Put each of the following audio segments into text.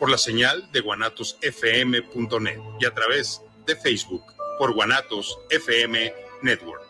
por la señal de guanatosfm.net y a través de Facebook por Guanatos FM Network.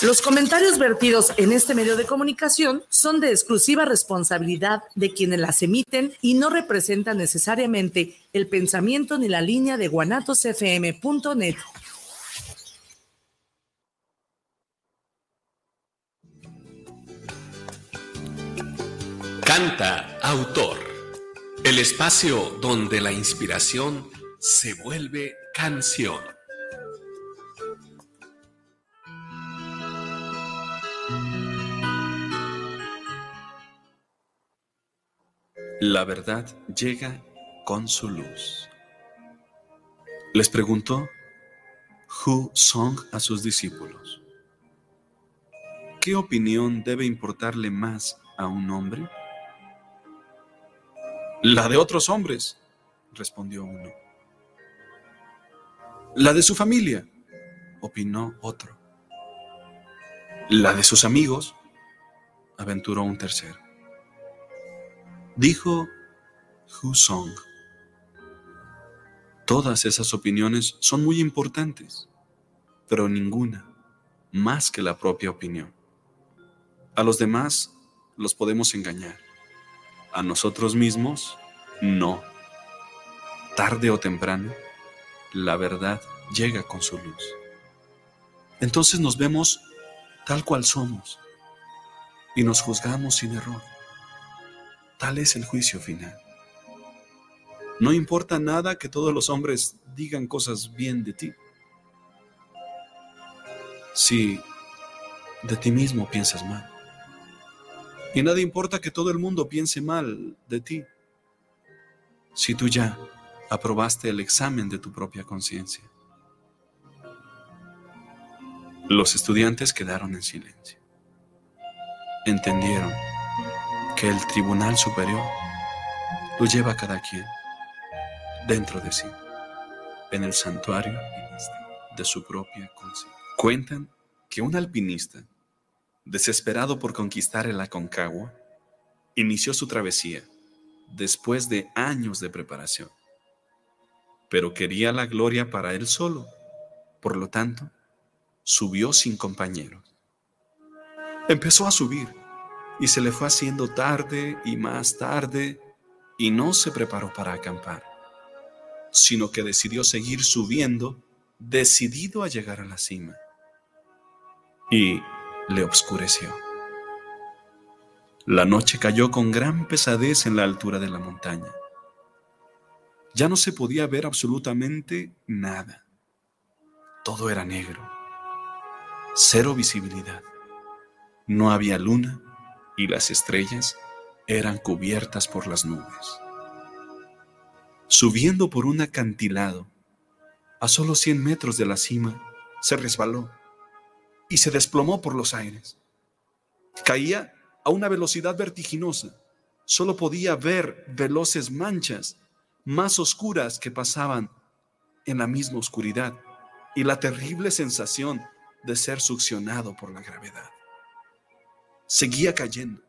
Los comentarios vertidos en este medio de comunicación son de exclusiva responsabilidad de quienes las emiten y no representan necesariamente el pensamiento ni la línea de guanatosfm.net. Canta Autor, el espacio donde la inspiración se vuelve canción. La verdad llega con su luz. Les preguntó Hu Song a sus discípulos. ¿Qué opinión debe importarle más a un hombre? La de otros hombres, respondió uno. La de su familia, opinó otro. La de sus amigos, aventuró un tercero. Dijo Hu Song. Todas esas opiniones son muy importantes, pero ninguna más que la propia opinión. A los demás los podemos engañar. A nosotros mismos, no. Tarde o temprano, la verdad llega con su luz. Entonces nos vemos tal cual somos y nos juzgamos sin error. Tal es el juicio final. No importa nada que todos los hombres digan cosas bien de ti. Si de ti mismo piensas mal. Y nada importa que todo el mundo piense mal de ti. Si tú ya aprobaste el examen de tu propia conciencia. Los estudiantes quedaron en silencio. Entendieron que el Tribunal Superior lo lleva cada quien dentro de sí, en el santuario de su propia conciencia. Cuentan que un alpinista, desesperado por conquistar el Aconcagua, inició su travesía después de años de preparación, pero quería la gloria para él solo, por lo tanto, subió sin compañeros. Empezó a subir y se le fue haciendo tarde y más tarde y no se preparó para acampar, sino que decidió seguir subiendo, decidido a llegar a la cima. Y le obscureció. La noche cayó con gran pesadez en la altura de la montaña. Ya no se podía ver absolutamente nada. Todo era negro. Cero visibilidad. No había luna y las estrellas eran cubiertas por las nubes. Subiendo por un acantilado, a solo 100 metros de la cima, se resbaló y se desplomó por los aires. Caía a una velocidad vertiginosa. Solo podía ver veloces manchas más oscuras que pasaban en la misma oscuridad y la terrible sensación de ser succionado por la gravedad seguía cayendo.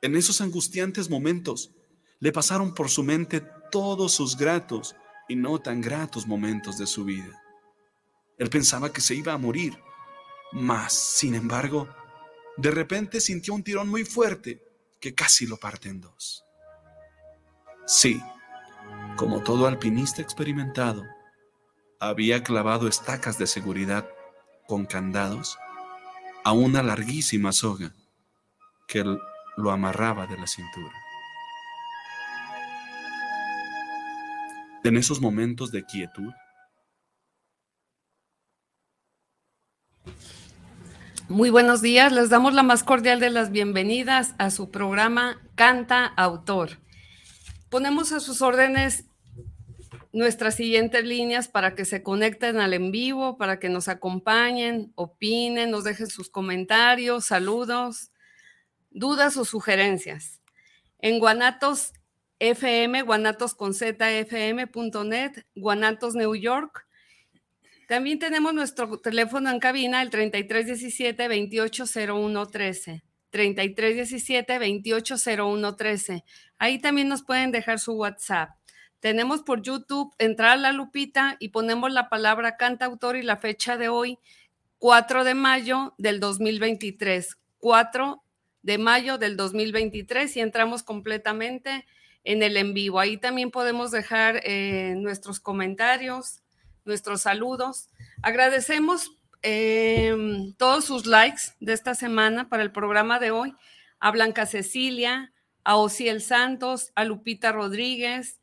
En esos angustiantes momentos le pasaron por su mente todos sus gratos y no tan gratos momentos de su vida. Él pensaba que se iba a morir, mas, sin embargo, de repente sintió un tirón muy fuerte que casi lo parte en dos. Sí, como todo alpinista experimentado, había clavado estacas de seguridad con candados a una larguísima soga que lo amarraba de la cintura. En esos momentos de quietud, Muy buenos días, les damos la más cordial de las bienvenidas a su programa Canta Autor. ponemos a sus órdenes nuestras siguientes líneas para que se conecten al en vivo, para que nos acompañen, opinen, nos dejen sus comentarios, saludos, dudas o sugerencias. En Guanatos FM, Guanatos con Guanatos New York. También tenemos nuestro teléfono en cabina, el 3317 280113. 3317 280113. Ahí también nos pueden dejar su WhatsApp. Tenemos por YouTube, entrar a la lupita y ponemos la palabra cantautor y la fecha de hoy, 4 de mayo del 2023. 4 de mayo del 2023 y entramos completamente en el en vivo. Ahí también podemos dejar eh, nuestros comentarios, nuestros saludos. Agradecemos em, todos sus likes de esta semana para el programa de hoy. A Blanca Cecilia, a Ociel Santos, a Lupita Rodríguez,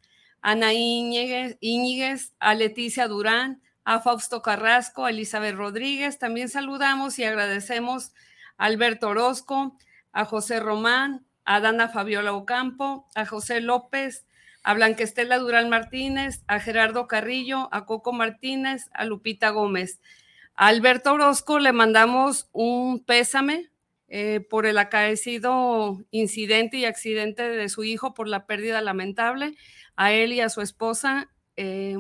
Ana Íñiguez, a Leticia Durán, a Fausto Carrasco, a Elizabeth Rodríguez. También saludamos y agradecemos a Alberto Orozco, a José Román, a Dana Fabiola Ocampo, a José López, a Blanquestela Durán Martínez, a Gerardo Carrillo, a Coco Martínez, a Lupita Gómez. A Alberto Orozco le mandamos un pésame eh, por el acaecido incidente y accidente de su hijo por la pérdida lamentable a él y a su esposa. Eh,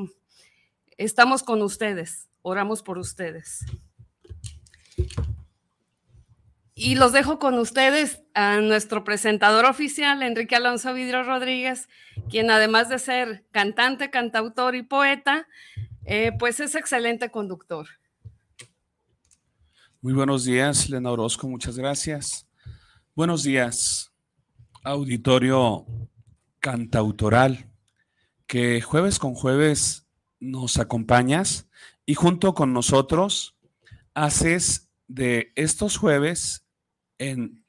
estamos con ustedes, oramos por ustedes. Y los dejo con ustedes a nuestro presentador oficial, Enrique Alonso Vidro Rodríguez, quien además de ser cantante, cantautor y poeta, eh, pues es excelente conductor. Muy buenos días, Lena Orozco, muchas gracias. Buenos días, auditorio cantautoral que jueves con jueves nos acompañas y junto con nosotros haces de estos jueves en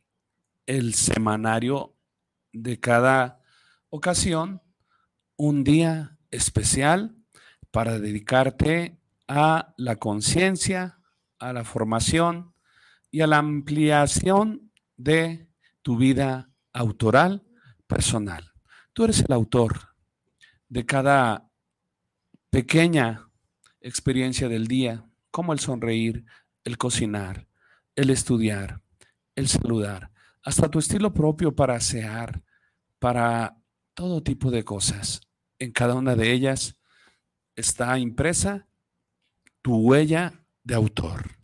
el semanario de cada ocasión un día especial para dedicarte a la conciencia, a la formación y a la ampliación de tu vida autoral personal. Tú eres el autor de cada pequeña experiencia del día, como el sonreír, el cocinar, el estudiar, el saludar, hasta tu estilo propio para asear, para todo tipo de cosas. En cada una de ellas está impresa tu huella de autor.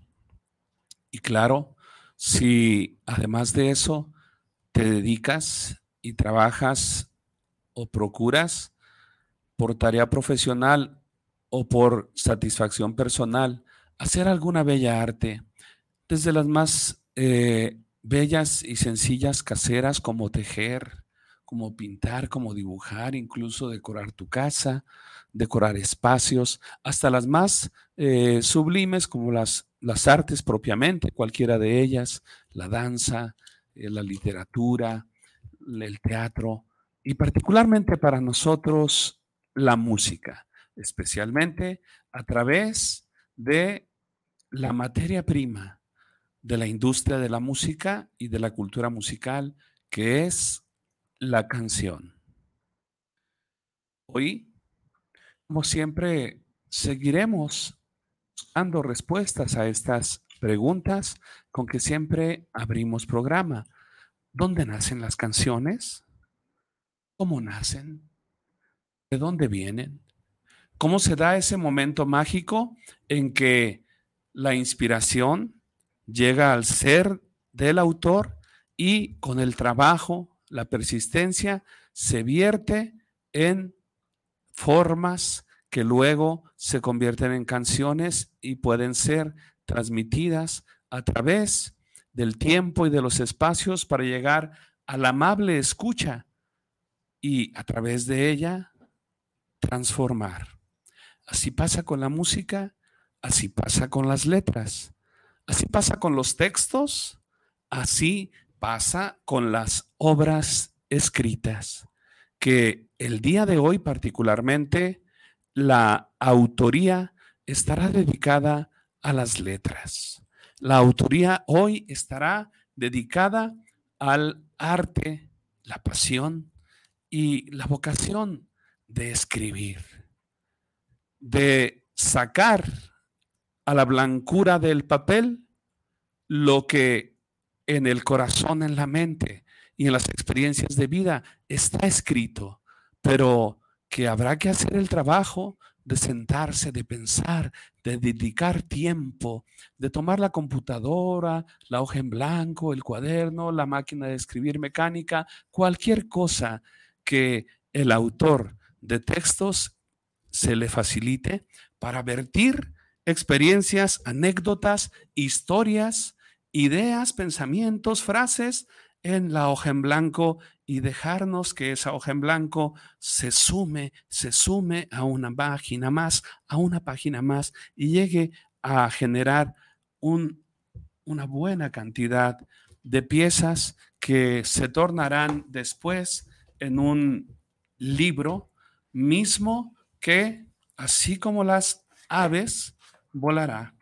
Y claro, si además de eso te dedicas y trabajas o procuras por tarea profesional o por satisfacción personal, hacer alguna bella arte, desde las más eh, bellas y sencillas caseras como tejer, como pintar, como dibujar, incluso decorar tu casa, decorar espacios, hasta las más eh, sublimes como las, las artes propiamente, cualquiera de ellas, la danza, eh, la literatura, el teatro, y particularmente para nosotros la música, especialmente a través de la materia prima de la industria de la música y de la cultura musical, que es la canción. Hoy, como siempre, seguiremos dando respuestas a estas preguntas con que siempre abrimos programa. ¿Dónde nacen las canciones? ¿Cómo nacen? ¿De dónde vienen? ¿Cómo se da ese momento mágico en que la inspiración llega al ser del autor y con el trabajo, la persistencia, se vierte en formas que luego se convierten en canciones y pueden ser transmitidas a través del tiempo y de los espacios para llegar a la amable escucha y a través de ella transformar. Así pasa con la música, así pasa con las letras, así pasa con los textos, así pasa con las obras escritas, que el día de hoy particularmente la autoría estará dedicada a las letras. La autoría hoy estará dedicada al arte, la pasión y la vocación de escribir, de sacar a la blancura del papel lo que en el corazón, en la mente y en las experiencias de vida está escrito, pero que habrá que hacer el trabajo de sentarse, de pensar, de dedicar tiempo, de tomar la computadora, la hoja en blanco, el cuaderno, la máquina de escribir mecánica, cualquier cosa que el autor de textos se le facilite para vertir experiencias, anécdotas, historias, ideas, pensamientos, frases en la hoja en blanco y dejarnos que esa hoja en blanco se sume, se sume a una página más, a una página más y llegue a generar un, una buena cantidad de piezas que se tornarán después en un libro mismo que, así como las aves, volará.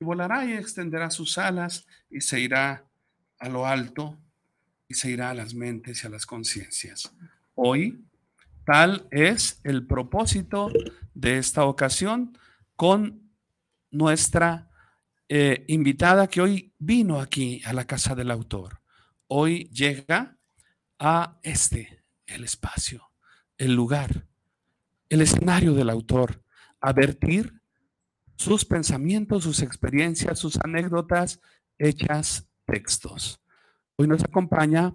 Y volará y extenderá sus alas y se irá a lo alto y se irá a las mentes y a las conciencias. Hoy, tal es el propósito de esta ocasión con nuestra eh, invitada que hoy vino aquí a la casa del autor. Hoy llega a este, el espacio, el lugar, el escenario del autor, a vertir sus pensamientos, sus experiencias, sus anécdotas hechas textos. Hoy nos acompaña,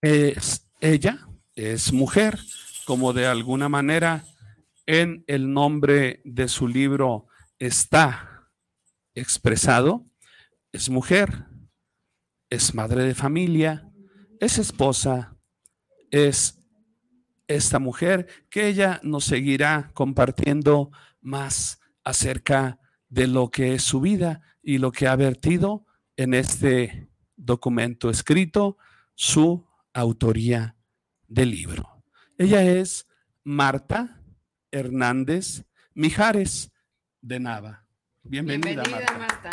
es ella, es mujer, como de alguna manera en el nombre de su libro está expresado, es mujer, es madre de familia, es esposa, es esta mujer que ella nos seguirá compartiendo más acerca de lo que es su vida y lo que ha vertido en este documento escrito, su autoría del libro. Ella es Marta Hernández Mijares de Nava. Bienvenida, Marta.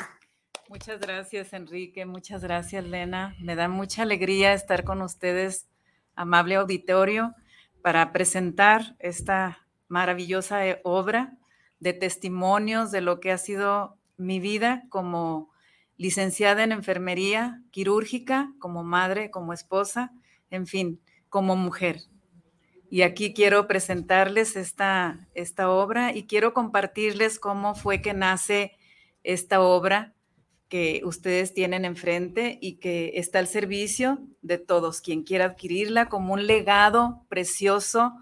Muchas gracias, Enrique. Muchas gracias, Lena. Me da mucha alegría estar con ustedes, amable auditorio, para presentar esta maravillosa eh, obra de testimonios de lo que ha sido mi vida como licenciada en enfermería quirúrgica, como madre, como esposa, en fin, como mujer. Y aquí quiero presentarles esta, esta obra y quiero compartirles cómo fue que nace esta obra que ustedes tienen enfrente y que está al servicio de todos, quien quiera adquirirla como un legado precioso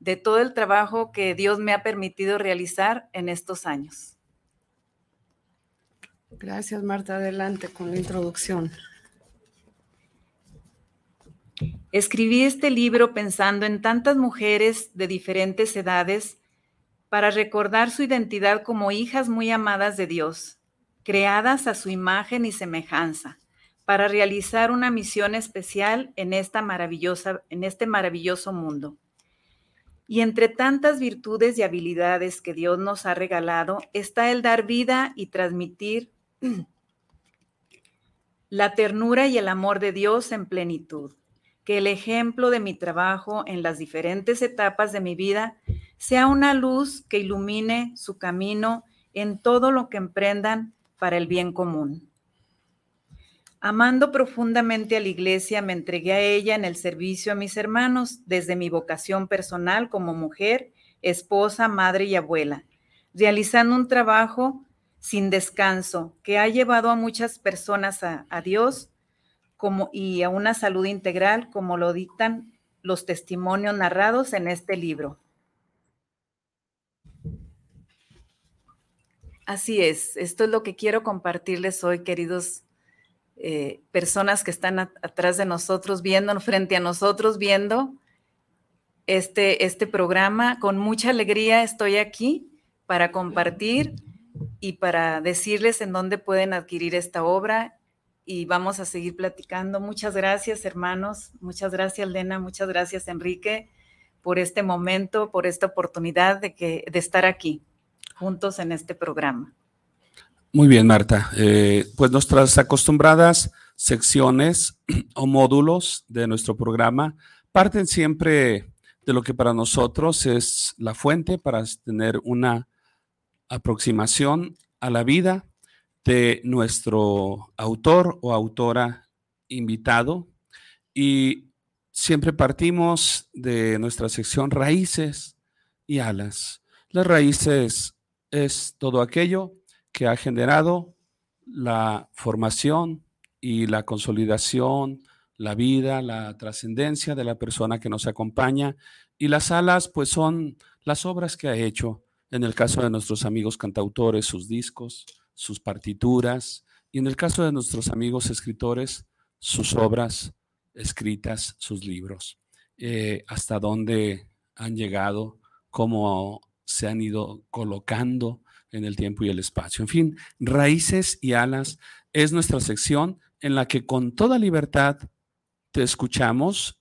de todo el trabajo que Dios me ha permitido realizar en estos años. Gracias, Marta. Adelante con la introducción. Escribí este libro pensando en tantas mujeres de diferentes edades para recordar su identidad como hijas muy amadas de Dios, creadas a su imagen y semejanza, para realizar una misión especial en, esta maravillosa, en este maravilloso mundo. Y entre tantas virtudes y habilidades que Dios nos ha regalado está el dar vida y transmitir la ternura y el amor de Dios en plenitud. Que el ejemplo de mi trabajo en las diferentes etapas de mi vida sea una luz que ilumine su camino en todo lo que emprendan para el bien común. Amando profundamente a la iglesia, me entregué a ella en el servicio a mis hermanos desde mi vocación personal como mujer, esposa, madre y abuela, realizando un trabajo sin descanso, que ha llevado a muchas personas a, Dios y a una salud integral, como lo dictan los testimonios narrados en este libro. Así es, esto es lo que quiero compartirles hoy, queridos eh, personas que están atrás de nosotros, viendo, frente a nosotros, viendo este, este programa. Con mucha alegría estoy aquí para compartir y para decirles en dónde pueden adquirir esta obra y vamos a seguir platicando. Muchas gracias, hermanos. Muchas gracias, Lena. Muchas gracias, Enrique, por este momento, por esta oportunidad de, que, de estar aquí juntos en este programa. Muy bien, Marta. Eh, pues nuestras acostumbradas secciones o módulos de nuestro programa parten siempre de lo que para nosotros es la fuente para tener una aproximación a la vida de nuestro autor o autora invitado y siempre partimos de nuestra sección raíces y alas. Las raíces es todo aquello que ha generado la formación y la consolidación, la vida, la trascendencia de la persona que nos acompaña. Y las alas, pues son las obras que ha hecho, en el caso de nuestros amigos cantautores, sus discos, sus partituras, y en el caso de nuestros amigos escritores, sus obras escritas, sus libros, eh, hasta dónde han llegado, cómo se han ido colocando en el tiempo y el espacio. En fin, raíces y alas es nuestra sección en la que con toda libertad te escuchamos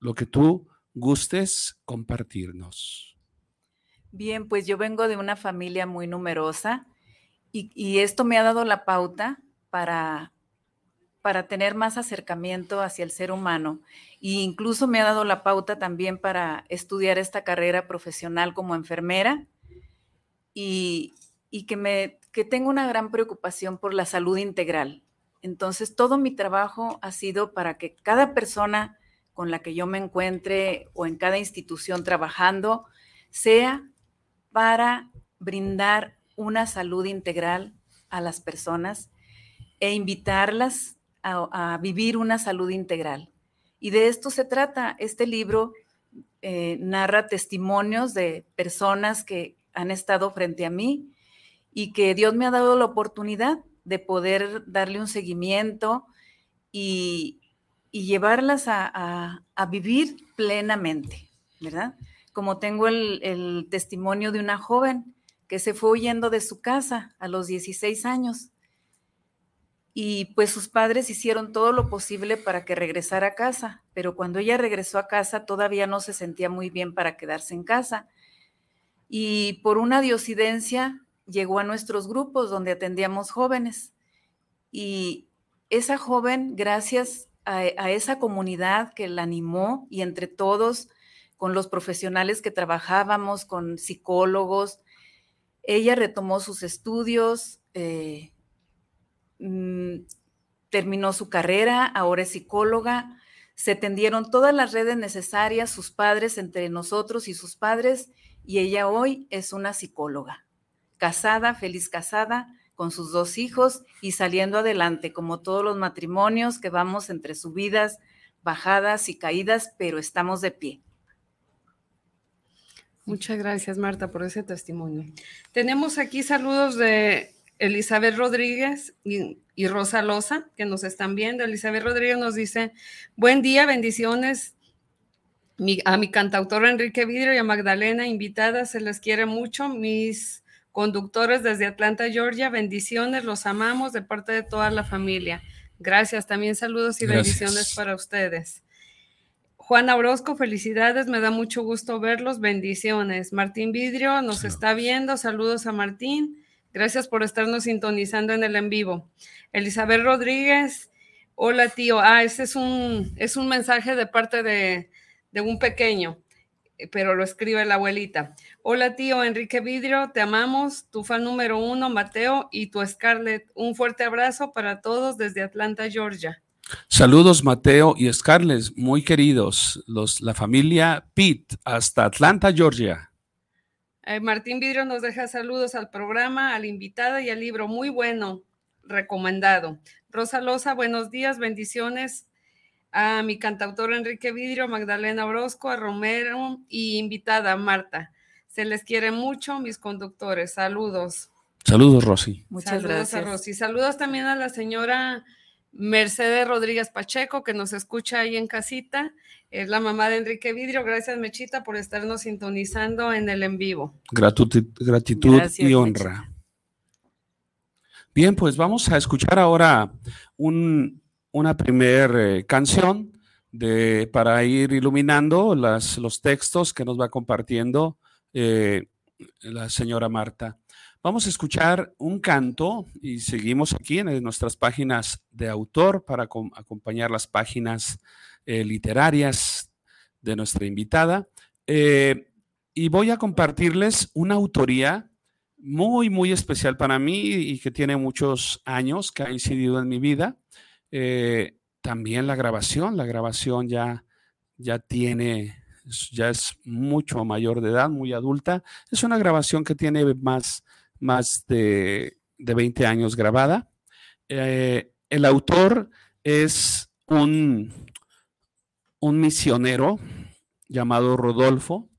lo que tú gustes compartirnos. Bien, pues yo vengo de una familia muy numerosa y, esto me ha dado la pauta para, para tener más acercamiento hacia el ser humano e incluso me ha dado la pauta también para estudiar esta carrera profesional como enfermera y, y que, me, que tengo una gran preocupación por la salud integral. Entonces, todo mi trabajo ha sido para que cada persona con la que yo me encuentre o en cada institución trabajando sea para brindar una salud integral a las personas e invitarlas a, vivir una salud integral. Y de esto se trata. Este libro eh, narra testimonios de personas que han estado frente a mí y que Dios me ha dado la oportunidad de poder darle un seguimiento y, llevarlas a, vivir plenamente, ¿verdad? Como tengo el, testimonio de una joven que se fue huyendo de su casa a los 16 años y pues sus padres hicieron todo lo posible para que regresara a casa, pero cuando ella regresó a casa todavía no se sentía muy bien para quedarse en casa. Y por una diosidencia llegó a nuestros grupos donde atendíamos jóvenes. Y esa joven, gracias a, esa comunidad que la animó y entre todos, con los profesionales que trabajábamos, con psicólogos, ella retomó sus estudios, eh, mm, terminó su carrera, ahora es psicóloga, se tendieron todas las redes necesarias, sus padres entre nosotros y sus padres, y ella hoy es una psicóloga casada, feliz casada, con sus dos hijos y saliendo adelante, como todos los matrimonios que vamos entre subidas, bajadas y caídas, pero estamos de pie. Muchas gracias, Marta, por ese testimonio. Tenemos aquí saludos de Elizabeth Rodríguez y, Rosa Loza, que nos están viendo. Elizabeth Rodríguez nos dice, buen día, bendiciones a mi cantautor Enrique Vidrio y a Magdalena, invitada, se les quiere mucho. Mis Conductores desde Atlanta, Georgia, bendiciones, los amamos de parte de toda la familia. Gracias, también saludos y bendiciones para ustedes. Juana Orozco, felicidades, me da mucho gusto verlos, bendiciones. Martín Vidrio nos está viendo, saludos a Martín, gracias por estarnos sintonizando en el en vivo. Elizabeth Rodríguez, hola tío, ah, ese es un, es un mensaje de parte de, de un pequeño. Pero lo escribe la abuelita. Hola tío Enrique Vidrio, te amamos, tu fan número uno, Mateo, y tu Scarlett. Un fuerte abrazo para todos desde Atlanta, Georgia. Saludos Mateo y Scarlett, muy queridos, los, la familia Pitt, hasta Atlanta, Georgia. Eh, Martín Vidrio nos deja saludos al programa, a la invitada y al libro, muy bueno, recomendado. Rosa Loza, buenos días, bendiciones a mi cantautor Enrique Vidrio, a Magdalena Orozco, a Romero y invitada Marta. Se les quiere mucho, mis conductores. Saludos. Saludos, Rosy. Muchas gracias. A Rosy. Saludos también a la señora Mercedes Rodríguez Pacheco, que nos escucha ahí en casita. Es la mamá de Enrique Vidrio. Gracias, Mechita, por estarnos sintonizando en el en vivo. Gratitud, gratitud y honra. Bien, pues vamos a escuchar ahora un, una primera eh, canción de, para ir iluminando las, los textos que nos va compartiendo eh, la señora Marta. Vamos a escuchar un canto y seguimos aquí en nuestras páginas de autor para acompañar las páginas eh, literarias de nuestra invitada. Eh, y voy a compartirles una autoría muy, muy especial para mí y que tiene muchos años, que ha incidido en mi vida. Eh, también la grabación, la grabación ya, ya tiene, ya es mucho mayor de edad, muy adulta. Es una grabación que tiene más, más de, de 20 años grabada. Eh, el autor es un, un misionero llamado Rodolfo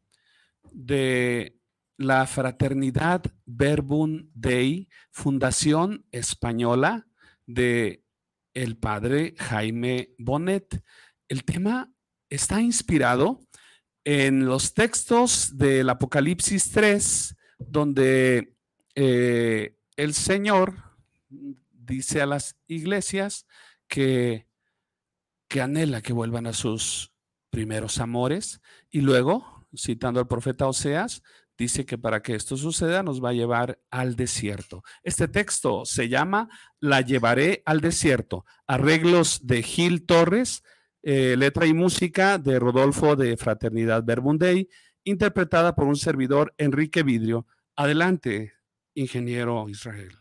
de la Fraternidad Verbum Dei, Fundación Española de el padre Jaime Bonet. El tema está inspirado en los textos del Apocalipsis 3, donde eh, el Señor dice a las iglesias que, que anhela que vuelvan a sus primeros amores y luego, citando al profeta Oseas, dice que para que esto suceda nos va a llevar al desierto. Este texto se llama La llevaré al desierto. Arreglos de Gil Torres, eh, letra y música de Rodolfo de Fraternidad Verbundey, interpretada por un servidor Enrique Vidrio. Adelante, ingeniero Israel.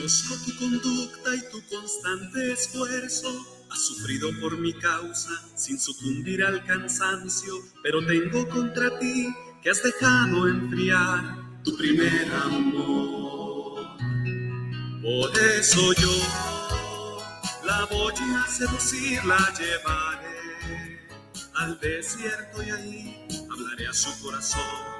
Conozco tu conducta y tu constante esfuerzo. Has sufrido por mi causa sin sucumbir al cansancio, pero tengo contra ti que has dejado enfriar tu primer amor. Por eso yo la voy a seducir, la llevaré al desierto y ahí hablaré a su corazón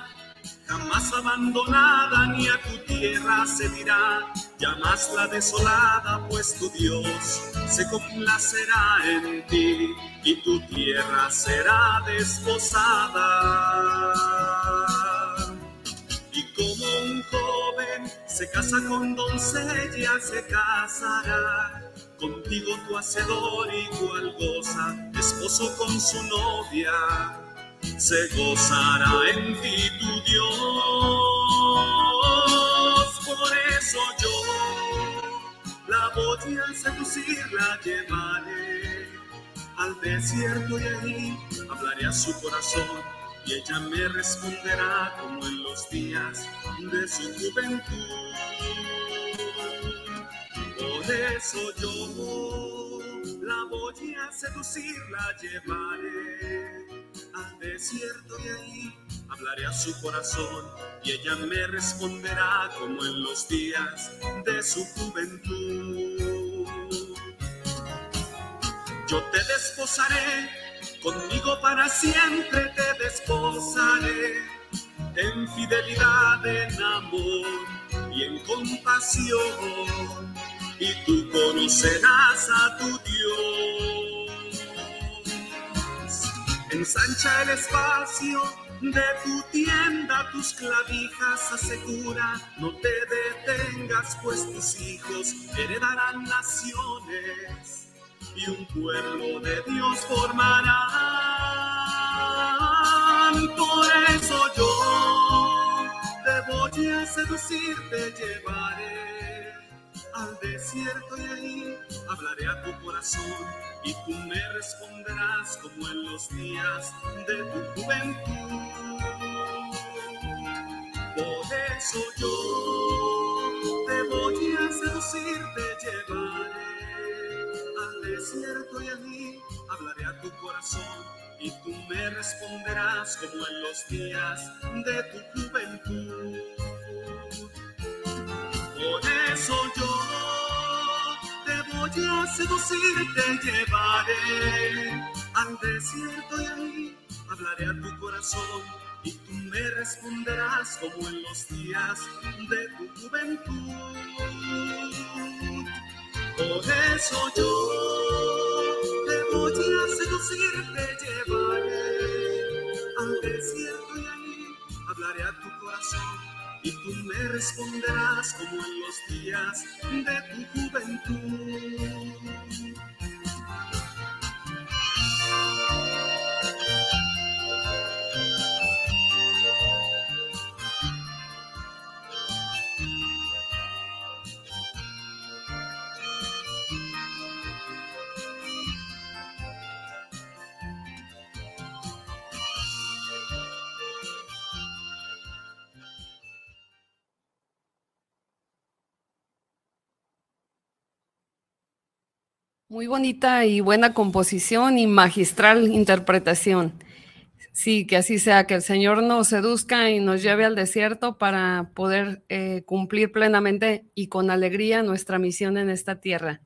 jamás abandonada ni a tu tierra se dirá, llamas la desolada, pues tu Dios se complacerá en ti y tu tierra será desposada. Y como un joven se casa con doncella, se casará. Contigo tu hacedor igual goza, esposo con su novia se gozará en ti tu Dios. Por eso yo la voy a seducir, la llevaré al desierto y ahí hablaré a su corazón y ella me responderá como en los días de su juventud. Por eso yo la voy a seducir, la llevaré al desierto y ahí hablaré a su corazón y ella me responderá como en los días de su juventud. Yo te desposaré, conmigo para siempre te desposaré, en fidelidad, en amor y en compasión, y tú conocerás a tu Dios Ensancha el espacio de tu tienda, tus clavijas asegura, no te detengas, pues tus hijos heredarán naciones y un pueblo de Dios formarán. Por eso yo te voy a seducir, te llevaré al desierto y ahí hablaré a tu corazón y tú me responderás como en los días de tu juventud. Por eso yo te voy a seducir, te llevaré al desierto y allí hablaré a tu corazón y tú me responderás como en los días de tu juventud. Por eso yo voy a seducir, te llevaré al desierto y ahí hablaré a tu corazón y tú me responderás como en los días de tu juventud. Por eso yo te voy a seducir, te llevaré al desierto y ahí hablaré a tu corazón y tú me responderás como en los días de tu juventud. Muy bonita y buena composición y magistral interpretación. Sí, que así sea, que el Señor nos seduzca y nos lleve al desierto para poder eh, cumplir plenamente y con alegría nuestra misión en esta tierra.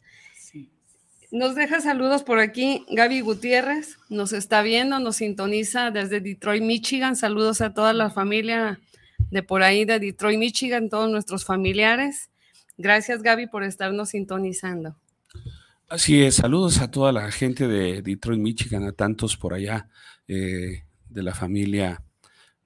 Nos deja saludos por aquí Gaby Gutiérrez, nos está viendo, nos sintoniza desde Detroit, Michigan. Saludos a toda la familia de por ahí de Detroit, Michigan, todos nuestros familiares. Gracias Gaby por estarnos sintonizando. Así es, saludos a toda la gente de Detroit, Michigan, a tantos por allá eh, de la familia,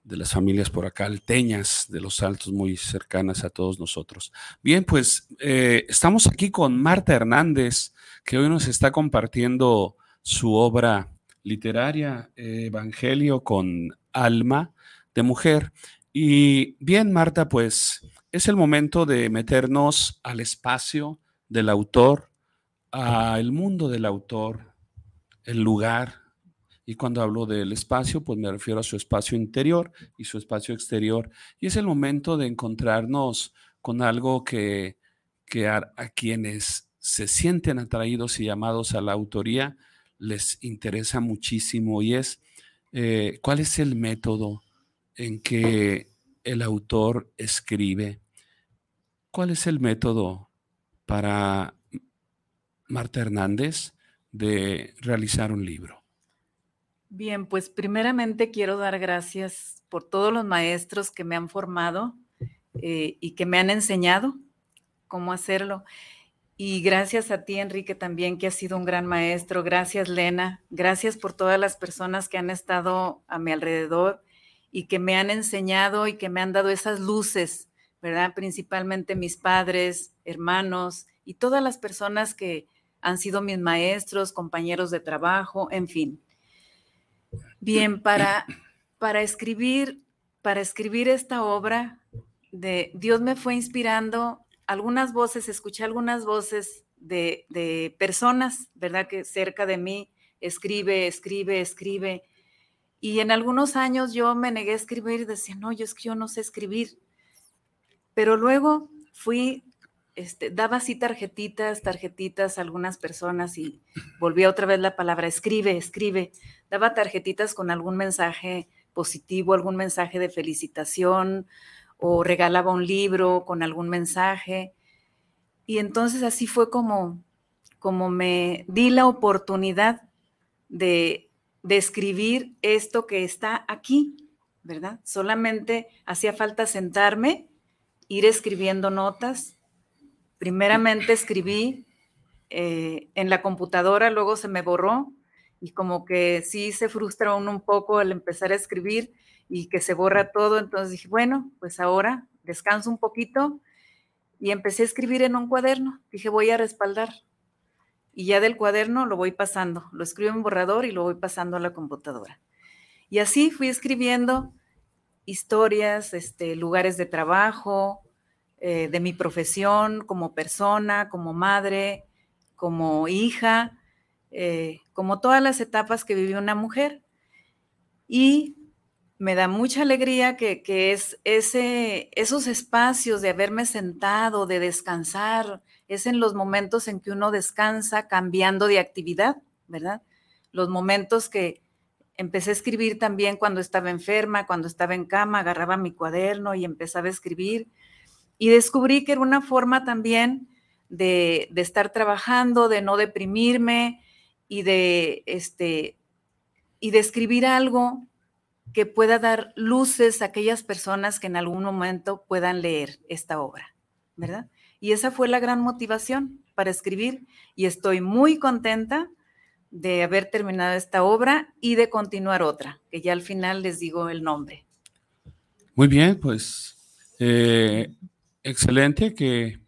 de las familias por acá, alteñas de los altos, muy cercanas a todos nosotros. Bien, pues eh, estamos aquí con Marta Hernández, que hoy nos está compartiendo su obra literaria, Evangelio con alma de mujer. Y bien, Marta, pues es el momento de meternos al espacio del autor al mundo del autor, el lugar. Y cuando hablo del espacio, pues me refiero a su espacio interior y su espacio exterior. Y es el momento de encontrarnos con algo que, que a, quienes se sienten atraídos y llamados a la autoría les interesa muchísimo y es eh, cuál es el método en que el autor escribe. ¿Cuál es el método para Marta Hernández de realizar un libro? Bien, pues primeramente quiero dar gracias por todos los maestros que me han formado eh, y que me han enseñado cómo hacerlo. Y gracias a ti, Enrique, también, que has sido un gran maestro. Gracias, Lena. Gracias por todas las personas que han estado a mi alrededor y que me han enseñado y que me han dado esas luces, ¿verdad? Principalmente mis padres, hermanos y todas las personas que, han sido mis maestros, compañeros de trabajo, en fin. Bien, para, para escribir, para escribir esta obra, de, Dios me fue inspirando algunas voces, escuché algunas voces de, de personas, ¿verdad? Que cerca de mí escribe, escribe, escribe. Y en algunos años yo me negué a escribir decía, no, yo es que yo no sé escribir. Pero luego fui este, daba así tarjetitas, tarjetitas a algunas personas y volvía otra vez la palabra, escribe, escribe. Daba tarjetitas con algún mensaje positivo, algún mensaje de felicitación o regalaba un libro con algún mensaje. Y entonces así fue como, como me di la oportunidad de, de escribir esto que está aquí, ¿verdad? Solamente hacía falta sentarme, ir escribiendo notas primeramente escribí eh, en la computadora, luego se me borró y como que sí se frustra uno un poco al empezar a escribir y que se borra todo, entonces dije, bueno, pues ahora descanso un poquito y empecé a escribir en un cuaderno, dije, voy a respaldar y ya del cuaderno lo voy pasando, lo escribo en borrador y lo voy pasando a la computadora. Y así fui escribiendo historias, este, lugares de trabajo, eh, de mi profesión como persona, como madre, como hija, eh, como todas las etapas que vive una mujer. Y me da mucha alegría que, es ese, esos espacios de haberme sentado, de descansar, es en los momentos en que uno descansa cambiando de actividad, ¿verdad? Los momentos que empecé a escribir también cuando estaba enferma, cuando estaba en cama, agarraba mi cuaderno y empezaba a escribir y descubrí que era una forma también de, estar trabajando, de no deprimirme y de, este, y de escribir algo que pueda dar luces a aquellas personas que en algún momento puedan leer esta obra, ¿verdad? Y esa fue la gran motivación para escribir y estoy muy contenta de haber terminado esta obra y de continuar otra, que ya al final les digo el nombre. Muy bien, pues eh, excelente que,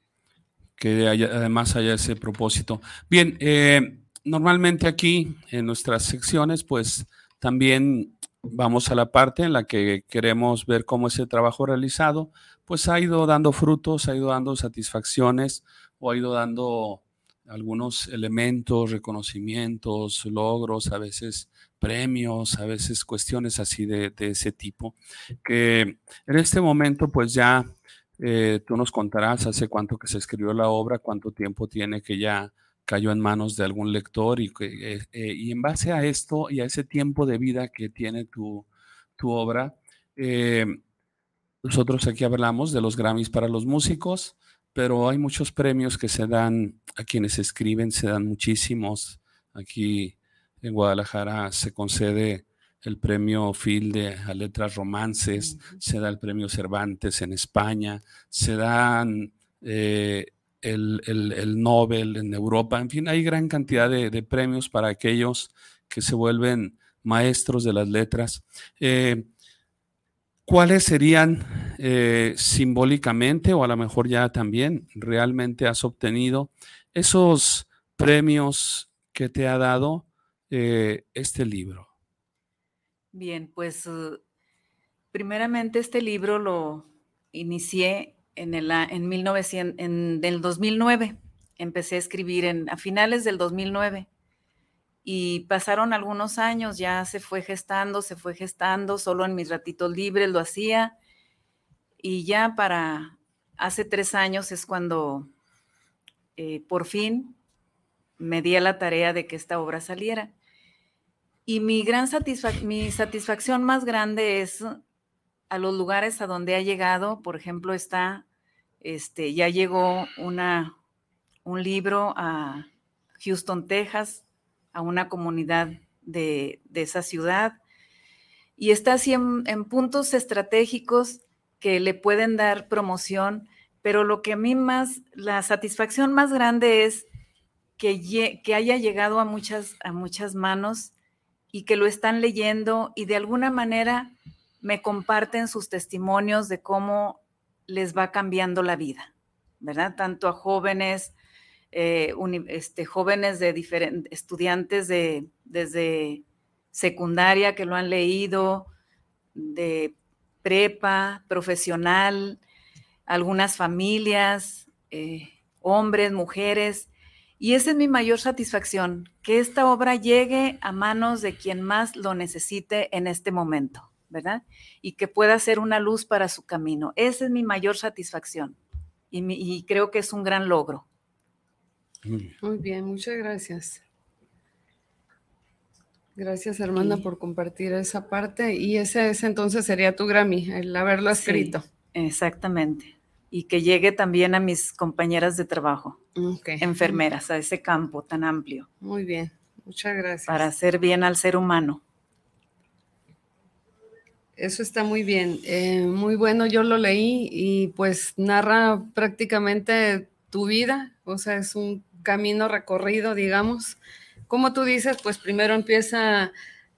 que además haya ese propósito. Bien, eh, normalmente aquí en nuestras secciones, pues también vamos a la parte en la que queremos ver cómo ese trabajo realizado, pues ha ido dando frutos, ha ido dando satisfacciones o ha ido dando algunos elementos, reconocimientos, logros, a veces premios, a veces cuestiones así de, ese tipo, que en este momento pues ya eh, tú nos contarás hace cuánto que se escribió la obra, cuánto tiempo tiene que ya cayó en manos de algún lector y, eh, eh, y en base a esto y a ese tiempo de vida que tiene tu, tu obra, nosotros aquí hablamos de los Grammys para los músicos, pero hay muchos premios que se dan a quienes escriben, se dan muchísimos. Aquí en Guadalajara se concede el premio Filde a letras romances, se da el premio Cervantes en España, se dan eh, el, el, Nobel en Europa, en fin, hay gran cantidad de, premios para aquellos que se vuelven maestros de las letras. Eh, ¿Cuáles serían eh, simbólicamente o a lo mejor ya también realmente has obtenido esos premios que te ha dado este libro? Bien, pues uh, primeramente este libro lo inicié en el en 1900, en, del 2009. Empecé a escribir en, a finales del 2009 y pasaron algunos años, ya se fue gestando, se fue gestando, solo en mis ratitos libres lo hacía y ya para hace tres años es cuando eh, por fin me di a la tarea de que esta obra saliera. Y mi gran mi satisfacción más grande es a los lugares a donde ha llegado, por ejemplo, está, este, ya llegó una, un libro a Houston, Texas, a una comunidad de, esa ciudad. Y está así en, puntos estratégicos que le pueden dar promoción, pero lo que a mí más, la satisfacción más grande es que, que haya llegado a muchas, a muchas manos y que lo están leyendo y de alguna manera me comparten sus testimonios de cómo les va cambiando la vida, ¿verdad? Tanto a jóvenes, eh, este, jóvenes de diferentes estudiantes de, desde secundaria que lo han leído, de prepa, profesional, algunas familias, eh, hombres, mujeres. Y esa es mi mayor satisfacción, que esta obra llegue a manos de quien más lo necesite en este momento, ¿verdad? Y que pueda ser una luz para su camino. Esa es mi mayor satisfacción y creo que es un gran logro. Muy bien. muchas gracias. Gracias, hermana, por compartir esa parte. Y ese, ese, entonces sería tu Grammy, el haberlo escrito. exactamente. Y que llegue también a mis compañeras de trabajo, enfermeras, a ese campo tan amplio. Muy bien, muchas gracias. Para hacer bien al ser humano. Eso está muy bien, eh, muy bueno, yo lo leí y pues narra prácticamente tu vida, o sea, es un camino recorrido, digamos. Como tú dices, pues primero empieza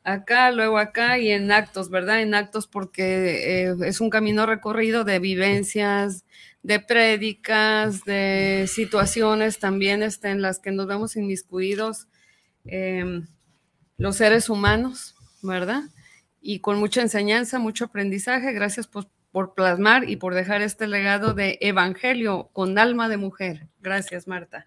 acá, luego acá y en actos, ¿verdad? En actos porque eh, es un camino recorrido de vivencias, de prédicas, de situaciones también este, en las que nos vemos inmiscuidos em, los seres humanos, ¿verdad? Y con mucha enseñanza, mucho aprendizaje. Gracias por, por plasmar y por dejar este legado de evangelio con alma de mujer. Gracias, Marta.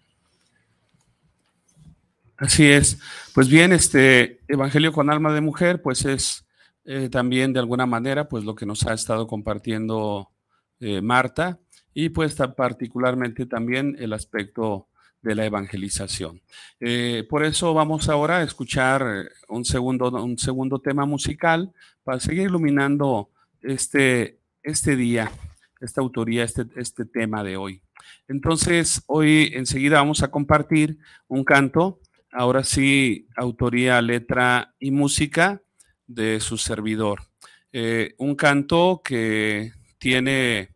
Así es. Pues bien, este Evangelio con alma de mujer, pues es eh, también de alguna manera, pues lo que nos ha estado compartiendo eh, Marta y pues particularmente también el aspecto de la evangelización. Eh, por eso vamos ahora a escuchar un segundo, un segundo tema musical para seguir iluminando este, este día, esta autoría, este, este tema de hoy. Entonces, hoy enseguida vamos a compartir un canto, ahora sí, autoría, letra y música de su servidor. Eh, un canto que tiene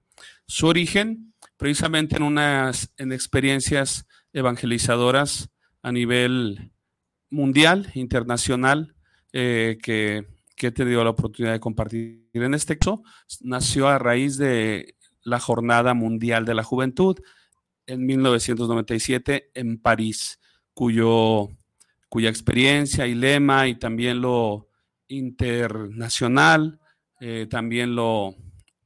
su origen precisamente en unas en experiencias evangelizadoras a nivel mundial, internacional, eh, que, que, he tenido la oportunidad de compartir. En este caso, nació a raíz de la Jornada Mundial de la Juventud en 1997 en París, cuyo, cuya experiencia y lema y también lo internacional, eh, también lo,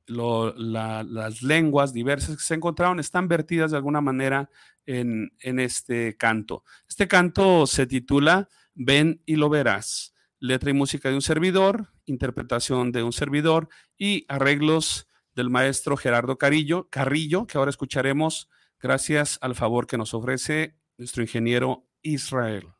las lenguas diversas que se encontraron están vertidas de alguna manera en, en este canto. Este canto se titula Ven y lo verás. Letra y música de un servidor, interpretación de un servidor y arreglos del maestro Gerardo Carillo, Carrillo, que ahora escucharemos gracias al favor que nos ofrece nuestro ingeniero Israel.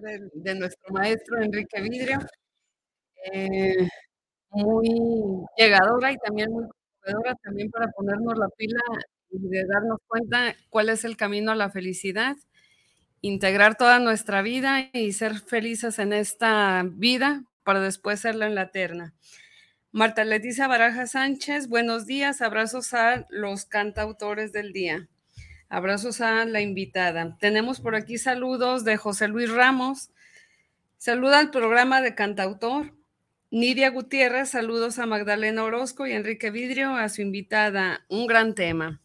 De, nuestro maestro Enrique Vidrio. Eh, muy llegadora y también muy conmovedora también para ponernos la pila y de darnos cuenta cuál es el camino a la felicidad, integrar toda nuestra vida y ser felices en esta vida para después serlo en la eterna. Marta Leticia Baraja Sánchez, buenos días, abrazos a los cantautores del día. Abrazos a la invitada. Tenemos por aquí saludos de José Luis Ramos. Saluda al programa de cantautor. Nidia Gutiérrez, saludos a Magdalena Orozco y Enrique Vidrio, a su invitada. Un gran tema.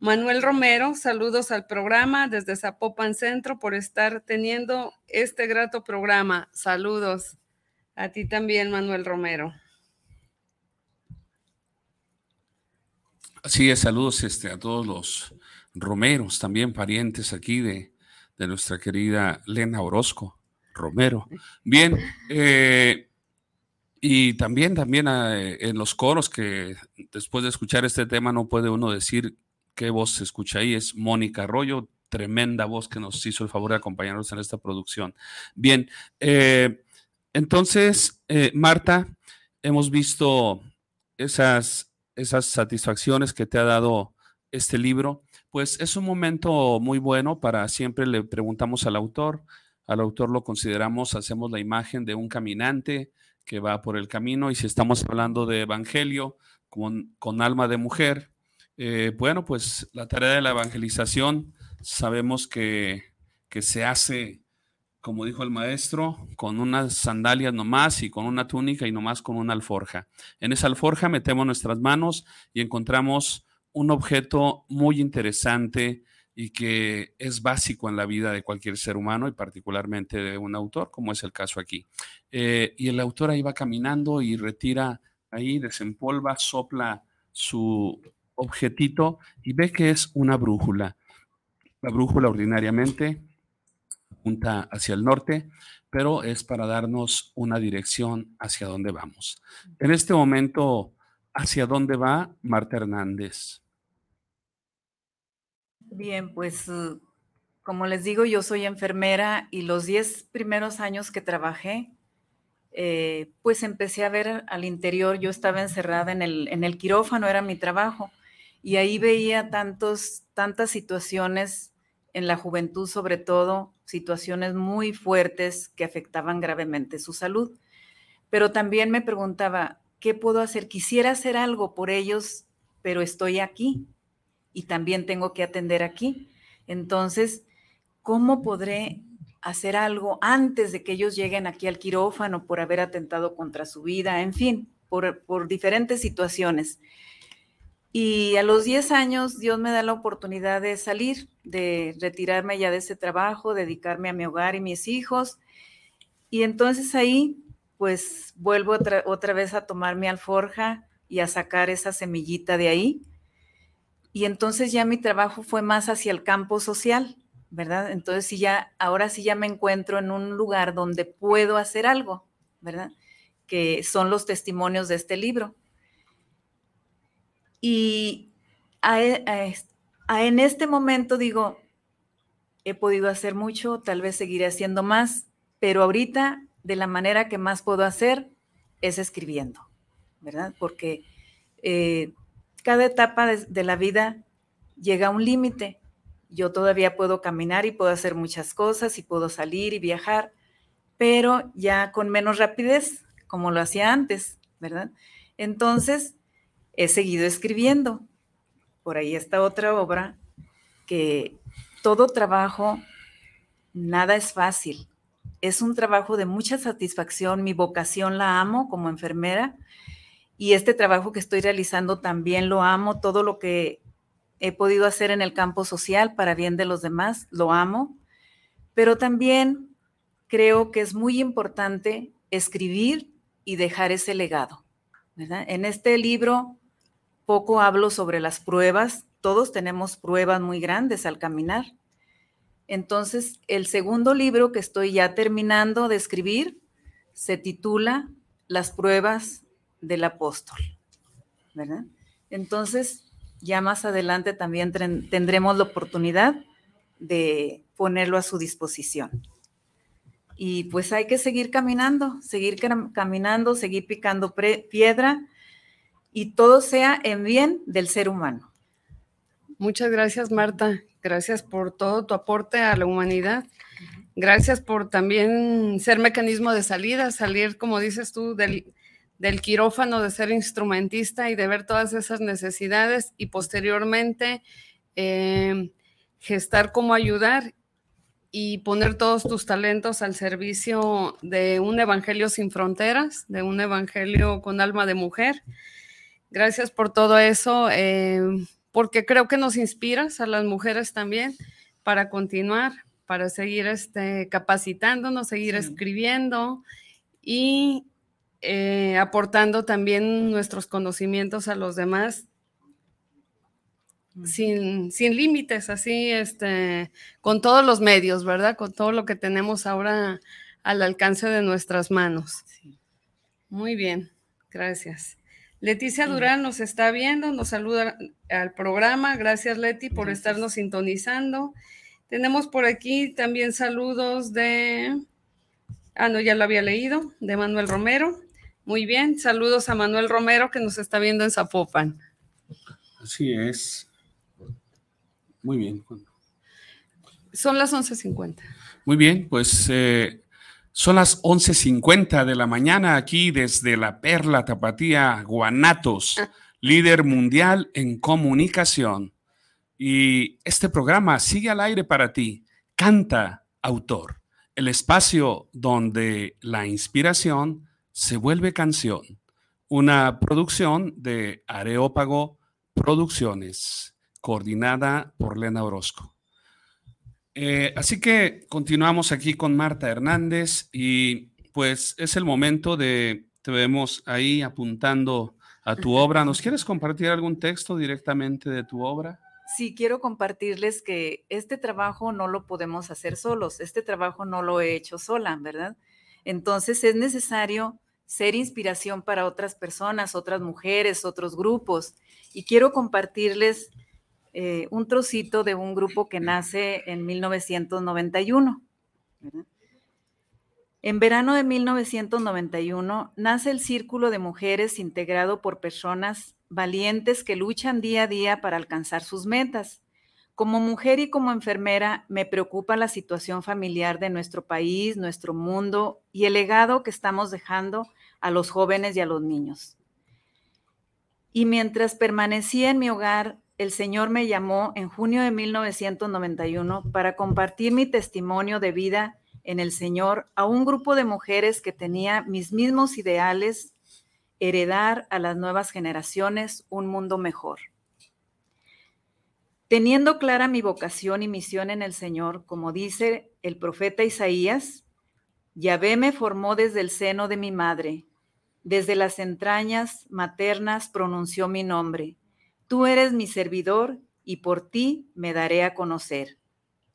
Manuel Romero, saludos al programa desde Zapopan Centro por estar teniendo este grato programa. Saludos a ti también, Manuel Romero. Así es, saludos este, a todos los Romeros, también parientes aquí de, de nuestra querida Lena Orozco Romero. Bien, eh, y también, también eh, en los coros, que después de escuchar este tema no puede uno decir qué voz se escucha ahí. Es Mónica Arroyo, tremenda voz que nos hizo el favor de acompañarnos en esta producción. Bien, eh, entonces, Marta, hemos visto esas, esas satisfacciones que te ha dado este libro. Pues es un momento muy bueno para siempre le preguntamos al autor. Al autor lo consideramos, hacemos la imagen de un caminante que va por el camino. Y si estamos hablando de evangelio con, con alma de mujer, eh, bueno, pues la tarea de la evangelización sabemos que, que se hace, como dijo el maestro, con unas sandalias nomás y con una túnica y nomás con una alforja. En esa alforja metemos nuestras manos y encontramos un objeto muy interesante y que es básico en la vida de cualquier ser humano y particularmente de un autor, como es el caso aquí. Eh, y el autor ahí va caminando y retira ahí, desempolva, sopla su objetito y ve que es una brújula. La brújula ordinariamente apunta hacia el norte, pero es para darnos una dirección hacia dónde vamos. En este momento, ¿hacia dónde va Marta Hernández? Bien, pues uh, como les digo, yo soy enfermera y los 10 primeros años que trabajé, eh, pues empecé a ver al interior, yo estaba encerrada en el, en el quirófano, era mi trabajo, y ahí veía tantos, tantas situaciones en la juventud, sobre todo, situaciones muy fuertes que afectaban gravemente su salud. Pero también me preguntaba, ¿qué puedo hacer? Quisiera hacer algo por ellos, pero estoy aquí y también tengo que atender aquí. Entonces, ¿cómo podré hacer algo antes de que ellos lleguen aquí al quirófano por haber atentado contra su vida? En fin, por, por diferentes situaciones. Y a los 10 años Dios me da la oportunidad de salir, de retirarme ya de ese trabajo, dedicarme a mi hogar y mis hijos. Y entonces ahí, pues vuelvo otra, otra vez a tomar mi alforja y a sacar esa semillita de ahí y entonces ya mi trabajo fue más hacia el campo social, ¿verdad? Entonces sí ya, ahora sí ya me encuentro en un lugar donde puedo hacer algo, ¿verdad? Que son los testimonios de este libro. Y en este momento digo, he podido hacer mucho, tal vez seguiré haciendo más, pero ahorita de la manera que más puedo hacer es escribiendo, ¿verdad? Porque eh, cada etapa de, la vida llega a un límite. Yo todavía puedo caminar y puedo hacer muchas cosas y puedo salir y viajar, pero ya con menos rapidez, como lo hacía antes, ¿verdad? Entonces, he seguido escribiendo. Por ahí está otra obra que todo trabajo, nada es fácil. Es un trabajo de mucha satisfacción. Mi vocación la amo como enfermera y este trabajo que estoy realizando también lo amo, todo lo que he podido hacer en el campo social para bien de los demás, lo amo, pero también creo que es muy importante escribir y dejar ese legado. En este libro poco hablo sobre las pruebas, todos tenemos pruebas muy grandes al caminar. Entonces, el segundo libro que estoy ya terminando de escribir se titula Las pruebas del apóstol, ¿verdad? Entonces, ya más adelante también tendremos la oportunidad de ponerlo a su disposición. y pues hay que seguir caminando, seguir caminando, seguir picando piedra y todo sea en bien del ser humano. Muchas gracias, Marta. Gracias por todo tu aporte a la humanidad. Gracias por también ser mecanismo de salida, salir, como dices tú, del, quirófano, de ser instrumentista y de ver todas esas necesidades y posteriormente eh, gestar cómo ayudar y poner todos tus talentos al servicio de un evangelio sin fronteras, de un evangelio con alma de mujer. Gracias por todo eso, eh, porque creo que nos inspiras a las mujeres también para continuar, para seguir este, capacitándonos, seguir escribiendo y eh, aportando también nuestros conocimientos a los demás sin, sin límites, así, este, con todos los medios, ¿verdad? Con todo lo que tenemos ahora al alcance de nuestras manos. Muy bien, gracias. Leticia Durán nos está viendo, nos saluda al programa. Gracias, Leti, por estarnos sintonizando. Tenemos por aquí también saludos de, ah, no, ya lo había leído, de Manuel Romero. Muy bien, saludos a Manuel Romero que nos está viendo en Zapopan. Así es. Muy bien. Son las 11.50. Muy bien, pues eh, son las 11.50 de la mañana aquí desde la Perla Tapatía Guanatos, ah. líder mundial en comunicación. Y este programa sigue al aire para ti. Canta, autor. El espacio donde la inspiración se vuelve canción. Una producción de Areópago Producciones coordinada por Lena Orozco. Eh, así que continuamos aquí con Marta Hernández y pues es el momento de, te vemos ahí apuntando a tu obra. ¿Nos quieres compartir algún texto directamente de tu obra? Sí, quiero compartirles que este trabajo no lo podemos hacer solos, este trabajo no lo he hecho sola, ¿verdad? Entonces es necesario ser inspiración para otras personas, otras mujeres, otros grupos. Y quiero compartirles eh, un trocito de un grupo que nace en 1991. En verano de 1991 nace el Círculo de Mujeres integrado por personas valientes que luchan día a día para alcanzar sus metas. Como mujer y como enfermera me preocupa la situación familiar de nuestro país, nuestro mundo y el legado que estamos dejando a los jóvenes y a los niños. Y mientras permanecía en mi hogar el Señor me llamó en junio de 1991 para compartir mi testimonio de vida en el Señor a un grupo de mujeres que tenía mis mismos ideales, heredar a las nuevas generaciones un mundo mejor. Teniendo clara mi vocación y misión en el Señor, como dice el profeta Isaías, Yahvé me formó desde el seno de mi madre, desde las entrañas maternas pronunció mi nombre Tú eres mi servidor y por ti me daré a conocer.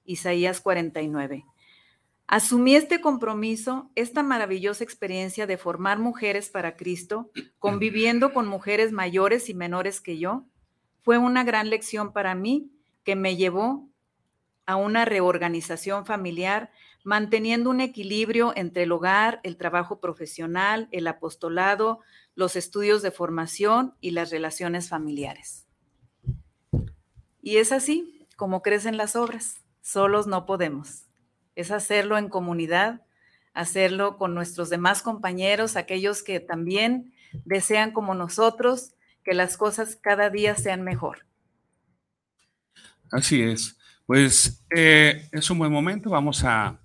Isaías 49. Asumí este compromiso, esta maravillosa experiencia de formar mujeres para Cristo, conviviendo con mujeres mayores y menores que yo, fue una gran lección para mí que me llevó a una reorganización familiar, manteniendo un equilibrio entre el hogar, el trabajo profesional, el apostolado, los estudios de formación y las relaciones familiares. Y es así como crecen las obras. Solos no podemos. Es hacerlo en comunidad, hacerlo con nuestros demás compañeros, aquellos que también desean como nosotros que las cosas cada día sean mejor. Así es. Pues eh, es un buen momento. Vamos a,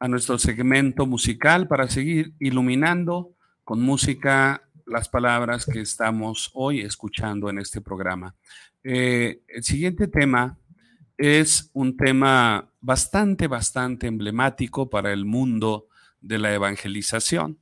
a nuestro segmento musical para seguir iluminando con música las palabras que estamos hoy escuchando en este programa. Eh, el siguiente tema es un tema bastante, bastante emblemático para el mundo de la evangelización,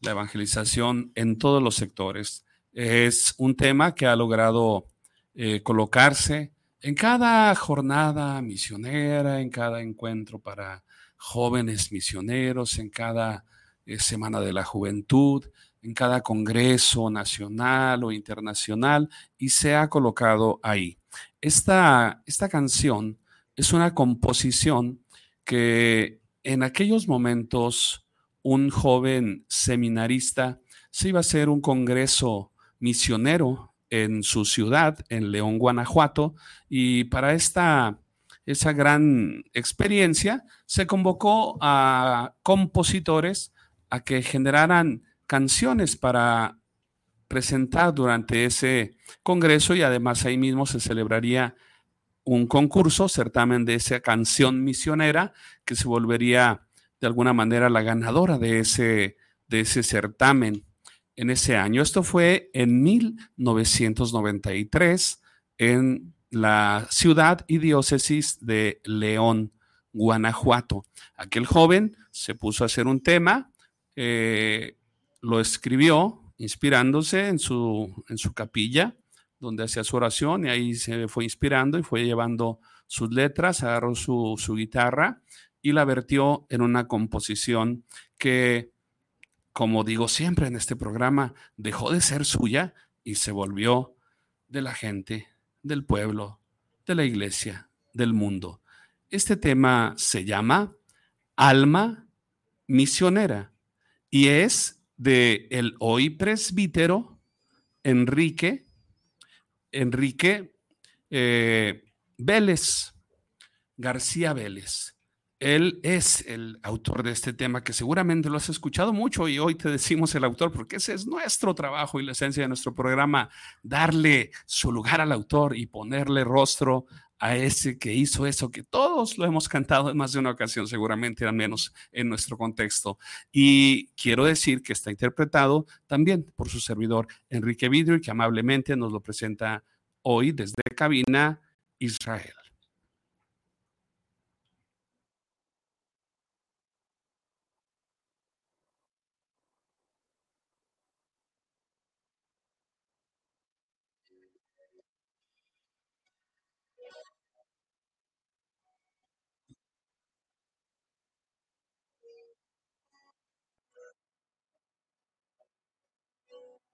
la evangelización en todos los sectores. Es un tema que ha logrado eh, colocarse en cada jornada misionera, en cada encuentro para jóvenes misioneros, en cada eh, Semana de la Juventud, en cada congreso nacional o internacional y se ha colocado ahí. Esta, esta canción es una composición que en aquellos momentos un joven seminarista se iba a hacer un congreso misionero en su ciudad, en León, Guanajuato, y para esta esa gran experiencia, se convocó a compositores a que generaran canciones para presentar durante ese congreso y además ahí mismo se celebraría un concurso, certamen de esa canción misionera que se volvería de alguna manera la ganadora de ese, de ese certamen en ese año. Esto fue en 1993 en la ciudad y diócesis de León, Guanajuato. Aquel joven se puso a hacer un tema, eh, lo escribió inspirándose en su, en su capilla, donde hacía su oración, y ahí se fue inspirando y fue llevando sus letras, agarró su, su guitarra y la vertió en una composición que como digo siempre en este programa, dejó de ser suya y se volvió de la gente, del pueblo, de la iglesia, del mundo. Este tema se llama Alma Misionera y es de el hoy presbítero Enrique, Enrique eh, Vélez, García Vélez. Él es el autor de este tema que seguramente lo has escuchado mucho y hoy te decimos el autor porque ese es nuestro trabajo y la esencia de nuestro programa, darle su lugar al autor y ponerle rostro a ese que hizo eso, que todos lo hemos cantado en más de una ocasión, seguramente al menos en nuestro contexto. Y quiero decir que está interpretado también por su servidor Enrique Vidrio que amablemente nos lo presenta hoy desde Cabina Israel.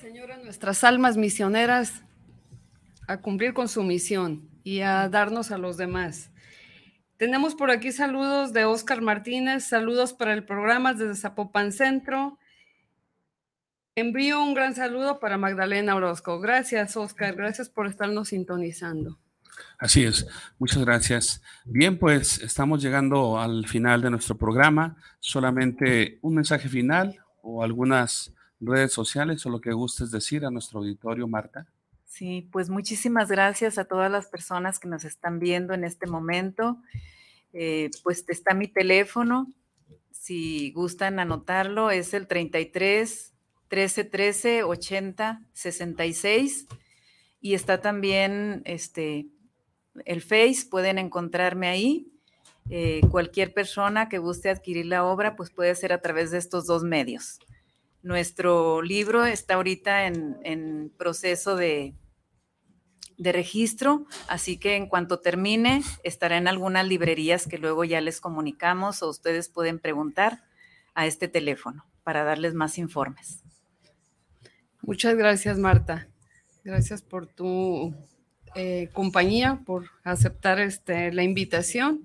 Señora, nuestras almas misioneras a cumplir con su misión y a darnos a los demás. Tenemos por aquí saludos de Oscar Martínez, saludos para el programa desde Zapopan Centro. Envío un gran saludo para Magdalena Orozco. Gracias, Oscar. Gracias por estarnos sintonizando. Así es, muchas gracias. Bien, pues estamos llegando al final de nuestro programa. Solamente un mensaje final o algunas redes sociales o lo que gustes decir a nuestro auditorio, Marta. Sí, pues muchísimas gracias a todas las personas que nos están viendo en este momento. Eh, pues está mi teléfono, si gustan anotarlo, es el 33 13 13 80 66 y está también este el Face, pueden encontrarme ahí. Eh, cualquier persona que guste adquirir la obra, pues puede ser a través de estos dos medios. Nuestro libro está ahorita en, proceso de, de registro, así que en cuanto termine estará en algunas librerías que luego ya les comunicamos o ustedes pueden preguntar a este teléfono para darles más informes. Muchas gracias, Marta. Gracias por tu eh, compañía, por aceptar este, la invitación.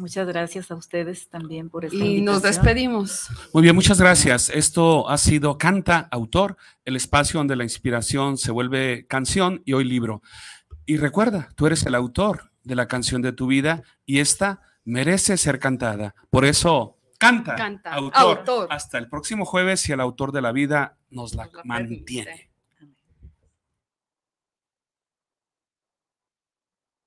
Muchas gracias a ustedes también por esta Y nos despedimos. Muy bien, muchas gracias. Esto ha sido Canta Autor, el espacio donde la inspiración se vuelve canción y hoy libro. Y recuerda, tú eres el autor de la canción de tu vida y esta merece ser cantada. Por eso, canta, autor. Hasta el próximo jueves y el autor de la vida nos la mantiene.